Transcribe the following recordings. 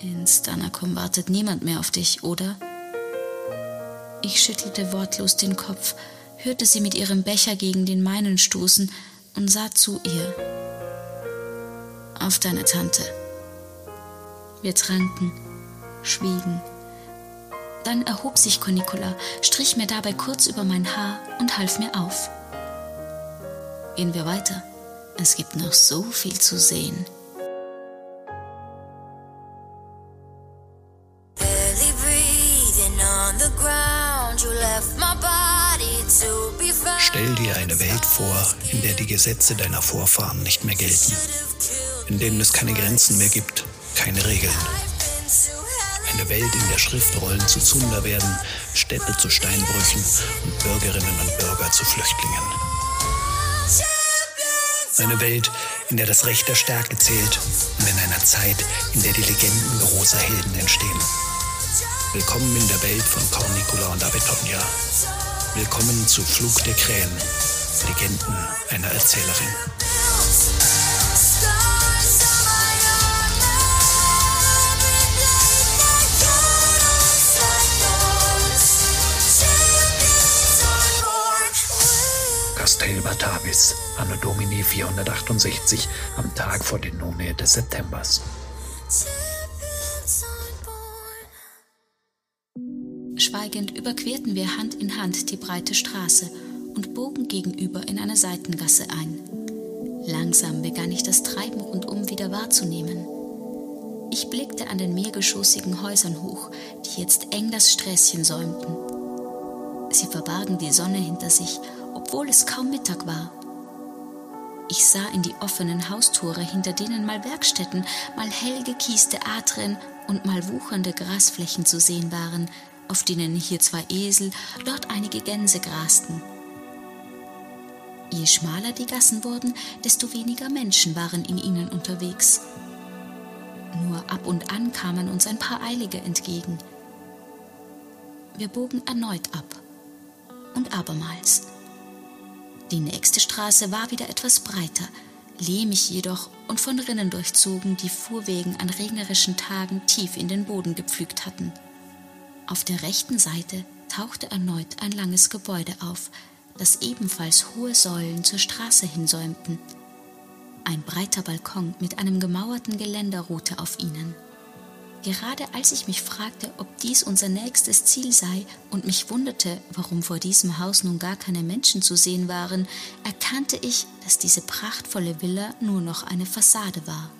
In Stanakum wartet niemand mehr auf dich, oder? Ich schüttelte wortlos den Kopf, hörte sie mit ihrem Becher gegen den meinen stoßen und sah zu ihr. Auf deine Tante. Wir tranken, schwiegen. Dann erhob sich Cornicola, strich mir dabei kurz über mein Haar und half mir auf. Gehen wir weiter. Es gibt noch so viel zu sehen. Vor, in der die Gesetze deiner Vorfahren nicht mehr gelten, in denen es keine Grenzen mehr gibt, keine Regeln. Eine Welt, in der Schriftrollen zu Zunder werden, Städte zu Steinbrüchen und Bürgerinnen und Bürger zu Flüchtlingen. Eine Welt, in der das Recht der Stärke zählt und in einer Zeit, in der die Legenden großer Helden entstehen. Willkommen in der Welt von Cornicula und Avetonia. Willkommen zu Flug der Krähen, Legenden einer Erzählerin. Castel Batavis, Anno Domini 468, am Tag vor den None des Septembers. Schweigend überquerten wir Hand in Hand die breite Straße und bogen gegenüber in eine Seitengasse ein. Langsam begann ich das Treiben rundum wieder wahrzunehmen. Ich blickte an den mehrgeschossigen Häusern hoch, die jetzt eng das Sträßchen säumten. Sie verbargen die Sonne hinter sich, obwohl es kaum Mittag war. Ich sah in die offenen Haustore, hinter denen mal Werkstätten, mal hell gekieste Atrien und mal wuchernde Grasflächen zu sehen waren, auf denen hier zwei Esel, dort einige Gänse grasten. Je schmaler die Gassen wurden, desto weniger Menschen waren in ihnen unterwegs. Nur ab und an kamen uns ein paar Eilige entgegen. Wir bogen erneut ab. Und abermals. Die nächste Straße war wieder etwas breiter, lehmig jedoch und von Rinnen durchzogen, die Fuhrwegen an regnerischen Tagen tief in den Boden gepflügt hatten. Auf der rechten Seite tauchte erneut ein langes Gebäude auf, das ebenfalls hohe Säulen zur Straße hinsäumten. Ein breiter Balkon mit einem gemauerten Geländer ruhte auf ihnen. Gerade als ich mich fragte, ob dies unser nächstes Ziel sei und mich wunderte, warum vor diesem Haus nun gar keine Menschen zu sehen waren, erkannte ich, dass diese prachtvolle Villa nur noch eine Fassade war.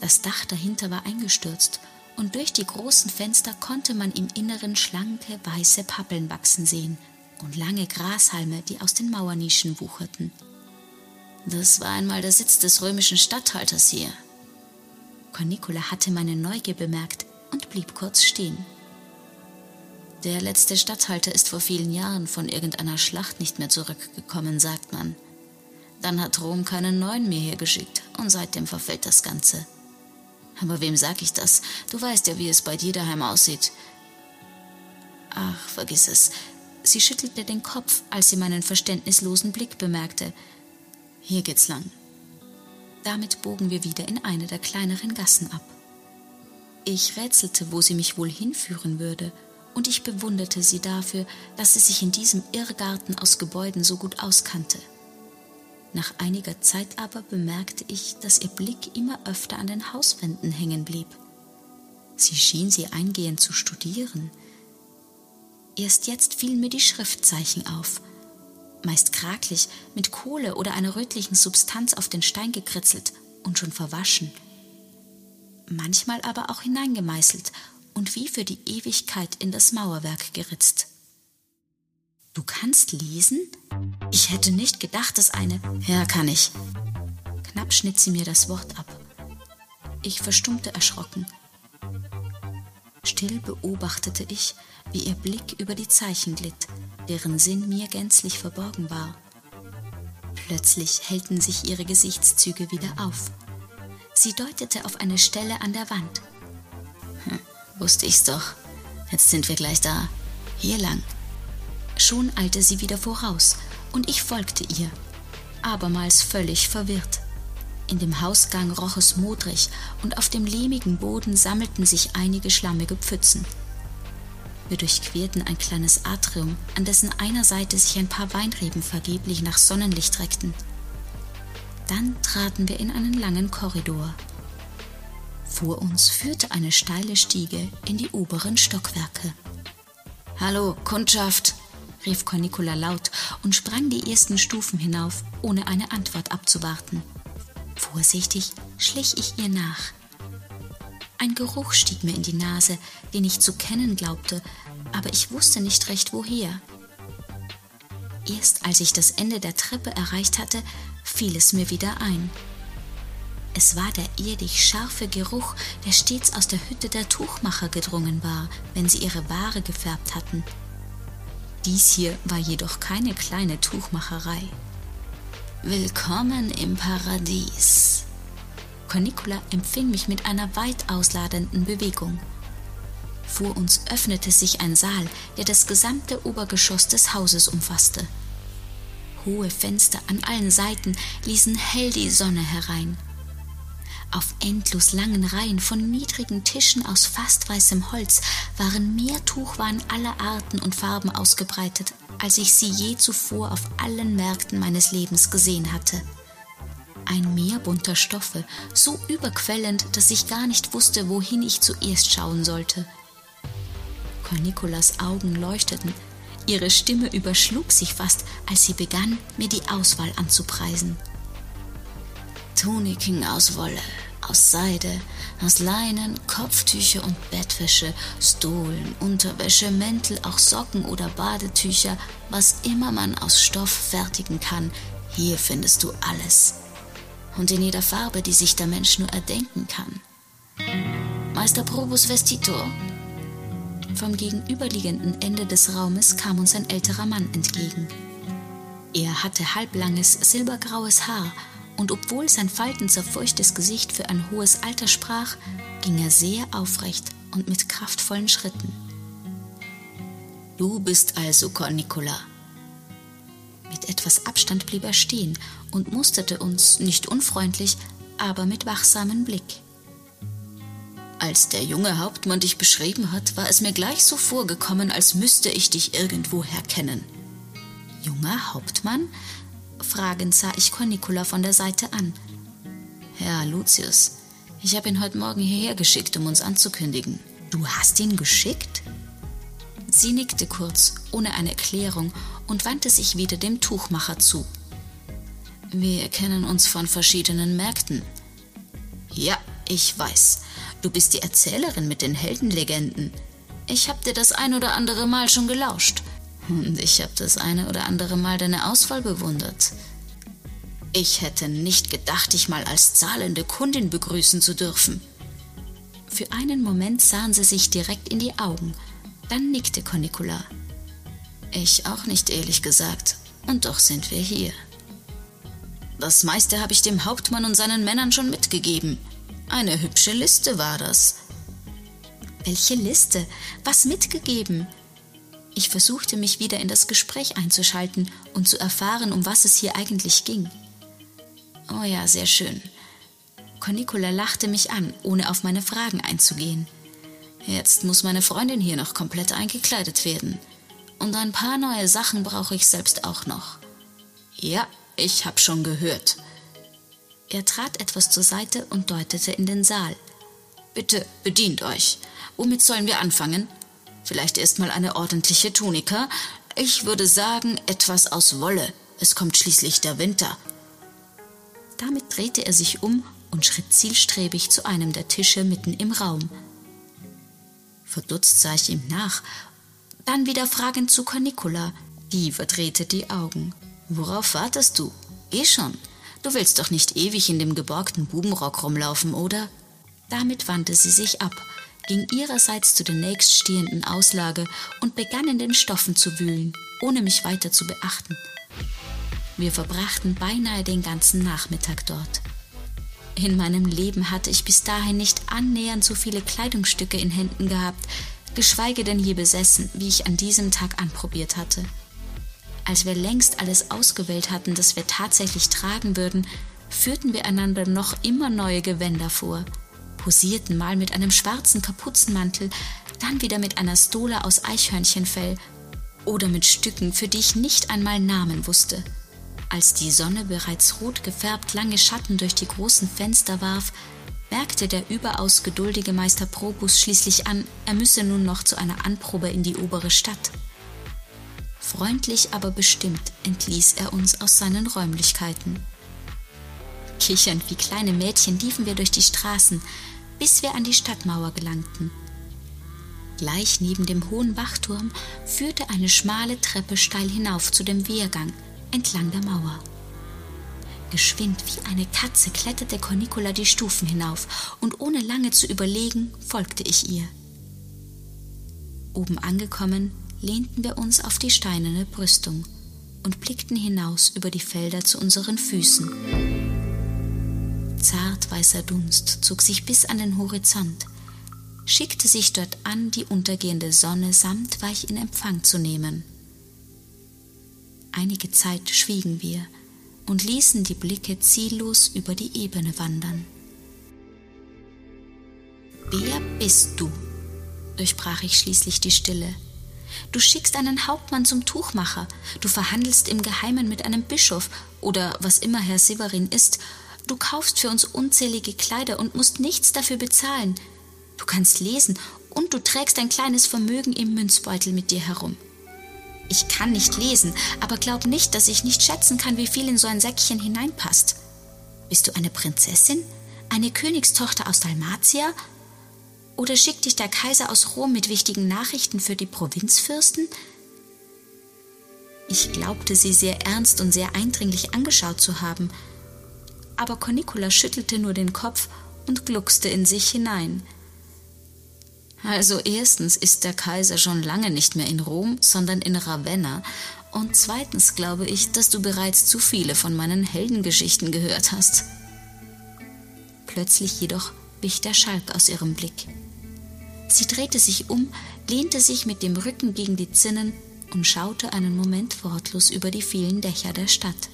Das Dach dahinter war eingestürzt und durch die großen Fenster konnte man im Inneren schlanke, weiße Pappeln wachsen sehen und lange Grashalme, die aus den Mauernischen wucherten. Das war einmal der Sitz des römischen Statthalters hier. Cornicola hatte meine Neugier bemerkt und blieb kurz stehen. Der letzte Statthalter ist vor vielen Jahren von irgendeiner Schlacht nicht mehr zurückgekommen, sagt man. Dann hat Rom keinen neuen mehr hergeschickt und seitdem verfällt das Ganze. Aber wem sag ich das? Du weißt ja, wie es bei dir daheim aussieht. Ach, vergiss es. Sie schüttelte den Kopf, als sie meinen verständnislosen Blick bemerkte. Hier geht's lang. Damit bogen wir wieder in eine der kleineren Gassen ab. Ich rätselte, wo sie mich wohl hinführen würde, und ich bewunderte sie dafür, dass sie sich in diesem Irrgarten aus Gebäuden so gut auskannte. Nach einiger Zeit aber bemerkte ich, dass ihr Blick immer öfter an den Hauswänden hängen blieb. Sie schien sie eingehend zu studieren. Erst jetzt fielen mir die Schriftzeichen auf, meist krakelig, mit Kohle oder einer rötlichen Substanz auf den Stein gekritzelt und schon verwaschen. Manchmal aber auch hineingemeißelt und wie für die Ewigkeit in das Mauerwerk geritzt. Du kannst lesen? Ich hätte nicht gedacht, dass eine. Ja, kann ich. Knapp schnitt sie mir das Wort ab. Ich verstummte erschrocken. Still beobachtete ich, wie ihr Blick über die Zeichen glitt, deren Sinn mir gänzlich verborgen war. Plötzlich hellten sich ihre Gesichtszüge wieder auf. Sie deutete auf eine Stelle an der Wand. Hm, wusste ich's doch. Jetzt sind wir gleich da. Hier lang. Schon eilte sie wieder voraus, und ich folgte ihr, abermals völlig verwirrt. In dem Hausgang roch es modrig und auf dem lehmigen Boden sammelten sich einige schlammige Pfützen. Wir durchquerten ein kleines Atrium, an dessen einer Seite sich ein paar Weinreben vergeblich nach Sonnenlicht reckten. Dann traten wir in einen langen Korridor. Vor uns führte eine steile Stiege in die oberen Stockwerke. Hallo, Kundschaft, rief Cornicola laut und sprang die ersten Stufen hinauf, ohne eine Antwort abzuwarten. Vorsichtig schlich ich ihr nach. Ein Geruch stieg mir in die Nase, den ich zu kennen glaubte, aber ich wusste nicht recht woher. Erst als ich das Ende der Treppe erreicht hatte, fiel es mir wieder ein. Es war der erdig scharfe Geruch, der stets aus der Hütte der Tuchmacher gedrungen war, wenn sie ihre Ware gefärbt hatten. Dies hier war jedoch keine kleine Tuchmacherei. Willkommen im Paradies. Cornicula empfing mich mit einer weit ausladenden Bewegung. Vor uns öffnete sich ein Saal, der das gesamte Obergeschoss des Hauses umfasste. Hohe Fenster an allen Seiten ließen hell die Sonne herein. Auf endlos langen Reihen von niedrigen Tischen aus fast weißem Holz waren mehr Tuchwaren aller Arten und Farben ausgebreitet, als ich sie je zuvor auf allen Märkten meines Lebens gesehen hatte. Ein Meer bunter Stoffe, so überquellend, dass ich gar nicht wusste, wohin ich zuerst schauen sollte. Cornicolas Augen leuchteten, ihre Stimme überschlug sich fast, als sie begann, mir die Auswahl anzupreisen. Tuniken aus Wolle, aus Seide, aus Leinen, Kopftücher und Bettwäsche, Stohlen, Unterwäsche, Mäntel, auch Socken oder Badetücher, was immer man aus Stoff fertigen kann, hier findest du alles. Und in jeder Farbe, die sich der Mensch nur erdenken kann. Meister Probus Vestitor? Vom gegenüberliegenden Ende des Raumes kam uns ein älterer Mann entgegen. Er hatte halblanges, silbergraues Haar und obwohl sein faltenzerfurchtes Gesicht für ein hohes Alter sprach, ging er sehr aufrecht und mit kraftvollen Schritten. Du bist also Cornicola. Mit etwas Abstand blieb er stehen und musterte uns nicht unfreundlich, aber mit wachsamem Blick. Als der junge Hauptmann dich beschrieben hat, war es mir gleich so vorgekommen, als müsste ich dich irgendwoher kennen. Junger Hauptmann? Fragend sah ich Cornicula von der Seite an. Herr Lucius, ich habe ihn heute Morgen hierher geschickt, um uns anzukündigen. Du hast ihn geschickt? Sie nickte kurz, ohne eine Erklärung, und wandte sich wieder dem Tuchmacher zu. Wir kennen uns von verschiedenen Märkten. Ja, ich weiß. Du bist die Erzählerin mit den Heldenlegenden. Ich hab dir das ein oder andere Mal schon gelauscht. Und ich habe das eine oder andere Mal deine Auswahl bewundert. Ich hätte nicht gedacht, dich mal als zahlende Kundin begrüßen zu dürfen. Für einen Moment sahen sie sich direkt in die Augen. Dann nickte Cornicula. Ich auch nicht, ehrlich gesagt. Und doch sind wir hier. Das meiste habe ich dem Hauptmann und seinen Männern schon mitgegeben. Eine hübsche Liste war das. Welche Liste? Was mitgegeben? Ich versuchte mich wieder in das Gespräch einzuschalten und zu erfahren, um was es hier eigentlich ging. Oh ja, sehr schön. Cornicola lachte mich an, ohne auf meine Fragen einzugehen. Jetzt muss meine Freundin hier noch komplett eingekleidet werden. Und ein paar neue Sachen brauche ich selbst auch noch. Ja, ich hab schon gehört. Er trat etwas zur Seite und deutete in den Saal. Bitte bedient euch. Womit sollen wir anfangen? Vielleicht erstmal eine ordentliche Tunika. Ich würde sagen, etwas aus Wolle. Es kommt schließlich der Winter. Damit drehte er sich um und schritt zielstrebig zu einem der Tische mitten im Raum. Verdutzt sah ich ihm nach, dann wieder fragend zu Cornicola. Die verdrehte die Augen. Worauf wartest du? Eh schon. Du willst doch nicht ewig in dem geborgten Bubenrock rumlaufen, oder? Damit wandte sie sich ab ging ihrerseits zu der nächststehenden Auslage und begann in den Stoffen zu wühlen, ohne mich weiter zu beachten. Wir verbrachten beinahe den ganzen Nachmittag dort. In meinem Leben hatte ich bis dahin nicht annähernd so viele Kleidungsstücke in Händen gehabt, geschweige denn je besessen, wie ich an diesem Tag anprobiert hatte. Als wir längst alles ausgewählt hatten, das wir tatsächlich tragen würden, führten wir einander noch immer neue Gewänder vor, posierten mal mit einem schwarzen Kapuzenmantel, dann wieder mit einer Stola aus Eichhörnchenfell oder mit Stücken, für die ich nicht einmal Namen wusste. Als die Sonne bereits rot gefärbt lange Schatten durch die großen Fenster warf, merkte der überaus geduldige Meister Probus schließlich an, er müsse nun noch zu einer Anprobe in die obere Stadt. Freundlich, aber bestimmt entließ er uns aus seinen Räumlichkeiten. Kichernd wie kleine Mädchen liefen wir durch die Straßen, bis wir an die Stadtmauer gelangten. Gleich neben dem hohen Wachturm führte eine schmale Treppe steil hinauf zu dem Wehrgang entlang der Mauer. Geschwind wie eine Katze kletterte Cornicola die Stufen hinauf, und ohne lange zu überlegen, folgte ich ihr. Oben angekommen, lehnten wir uns auf die steinerne Brüstung und blickten hinaus über die Felder zu unseren Füßen. Zart weißer Dunst zog sich bis an den Horizont, schickte sich dort an, die untergehende Sonne samt weich in Empfang zu nehmen. Einige Zeit schwiegen wir und ließen die Blicke ziellos über die Ebene wandern. Wer bist du? durchbrach ich schließlich die Stille. Du schickst einen Hauptmann zum Tuchmacher, du verhandelst im Geheimen mit einem Bischof oder was immer Herr Severin ist, du kaufst für uns unzählige Kleider und musst nichts dafür bezahlen. Du kannst lesen und du trägst ein kleines Vermögen im Münzbeutel mit dir herum. Ich kann nicht lesen, aber glaub nicht, dass ich nicht schätzen kann, wie viel in so ein Säckchen hineinpasst. Bist du eine Prinzessin? Eine Königstochter aus Dalmatia? Oder schickt dich der Kaiser aus Rom mit wichtigen Nachrichten für die Provinzfürsten? Ich glaubte, sie sehr ernst und sehr eindringlich angeschaut zu haben, aber Cornicola schüttelte nur den Kopf und gluckste in sich hinein. Also erstens ist der Kaiser schon lange nicht mehr in Rom, sondern in Ravenna, und zweitens glaube ich, dass du bereits zu viele von meinen Heldengeschichten gehört hast. Plötzlich jedoch wich der Schalk aus ihrem Blick. Sie drehte sich um, lehnte sich mit dem Rücken gegen die Zinnen und schaute einen Moment wortlos über die vielen Dächer der Stadt.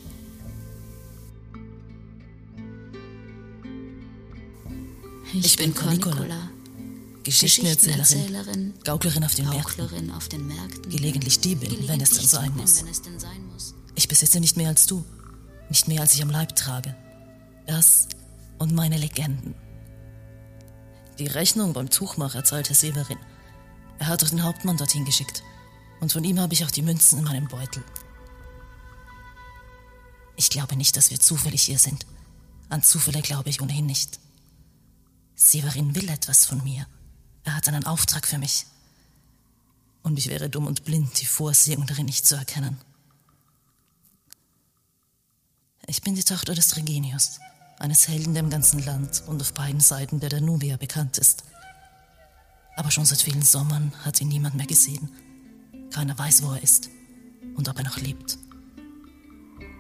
Ich, ich bin Cornicola. Geschichtenerzählerin, Geschichtenerzählerin Gauklerin, auf den, Gauklerin auf den Märkten, gelegentlich Diebin, gelegentlich wenn es denn sein muss. muss. Ich besitze nicht mehr als du, nicht mehr als ich am Leib trage. Das und meine Legenden. Die Rechnung beim Tuchmacher zahlte Severin. Er hat doch den Hauptmann dorthin geschickt. Und von ihm habe ich auch die Münzen in meinem Beutel. Ich glaube nicht, dass wir zufällig hier sind. An Zufälle glaube ich ohnehin nicht. Severin will etwas von mir. Er hat einen Auftrag für mich. Und ich wäre dumm und blind, die Vorsehung darin nicht zu erkennen. Ich bin die Tochter des Regenius, eines Helden im ganzen Land und auf beiden Seiten der Danubia bekannt ist. Aber schon seit vielen Sommern hat ihn niemand mehr gesehen. Keiner weiß, wo er ist und ob er noch lebt.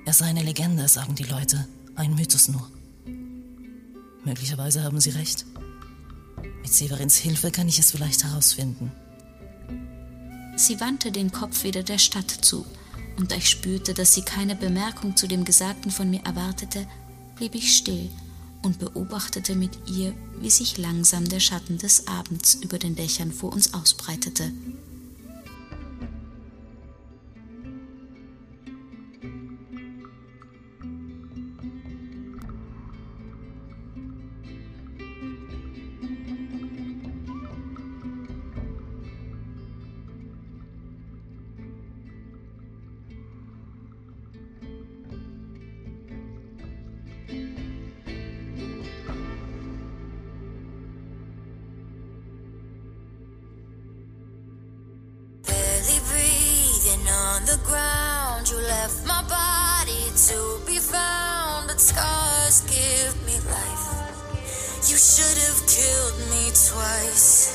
Er sei eine Legende, sagen die Leute, ein Mythos nur. Möglicherweise haben sie recht. Mit Severins Hilfe kann ich es vielleicht herausfinden. Sie wandte den Kopf wieder der Stadt zu, und da ich spürte, dass sie keine Bemerkung zu dem Gesagten von mir erwartete, blieb ich still und beobachtete mit ihr, wie sich langsam der Schatten des Abends über den Dächern vor uns ausbreitete. You should have killed me twice.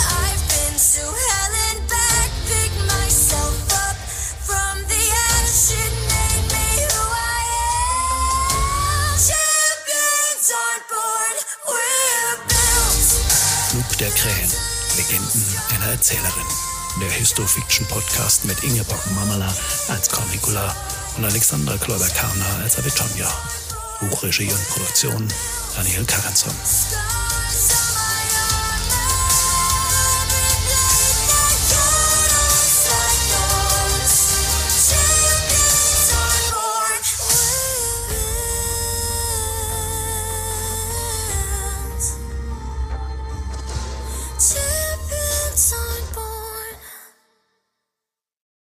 I've been to hell and back, pick myself up from the ashes, made me who I am. Champions aren't born, we're built. Flug der Krähen, Legenden einer Erzählerin. der Histofiction-Podcast mit Ingeborg Mamala als Cornicula und Alexandra Kloiber-Karner als Avitonja. Buchregie und Produktion Daniel Karanzon.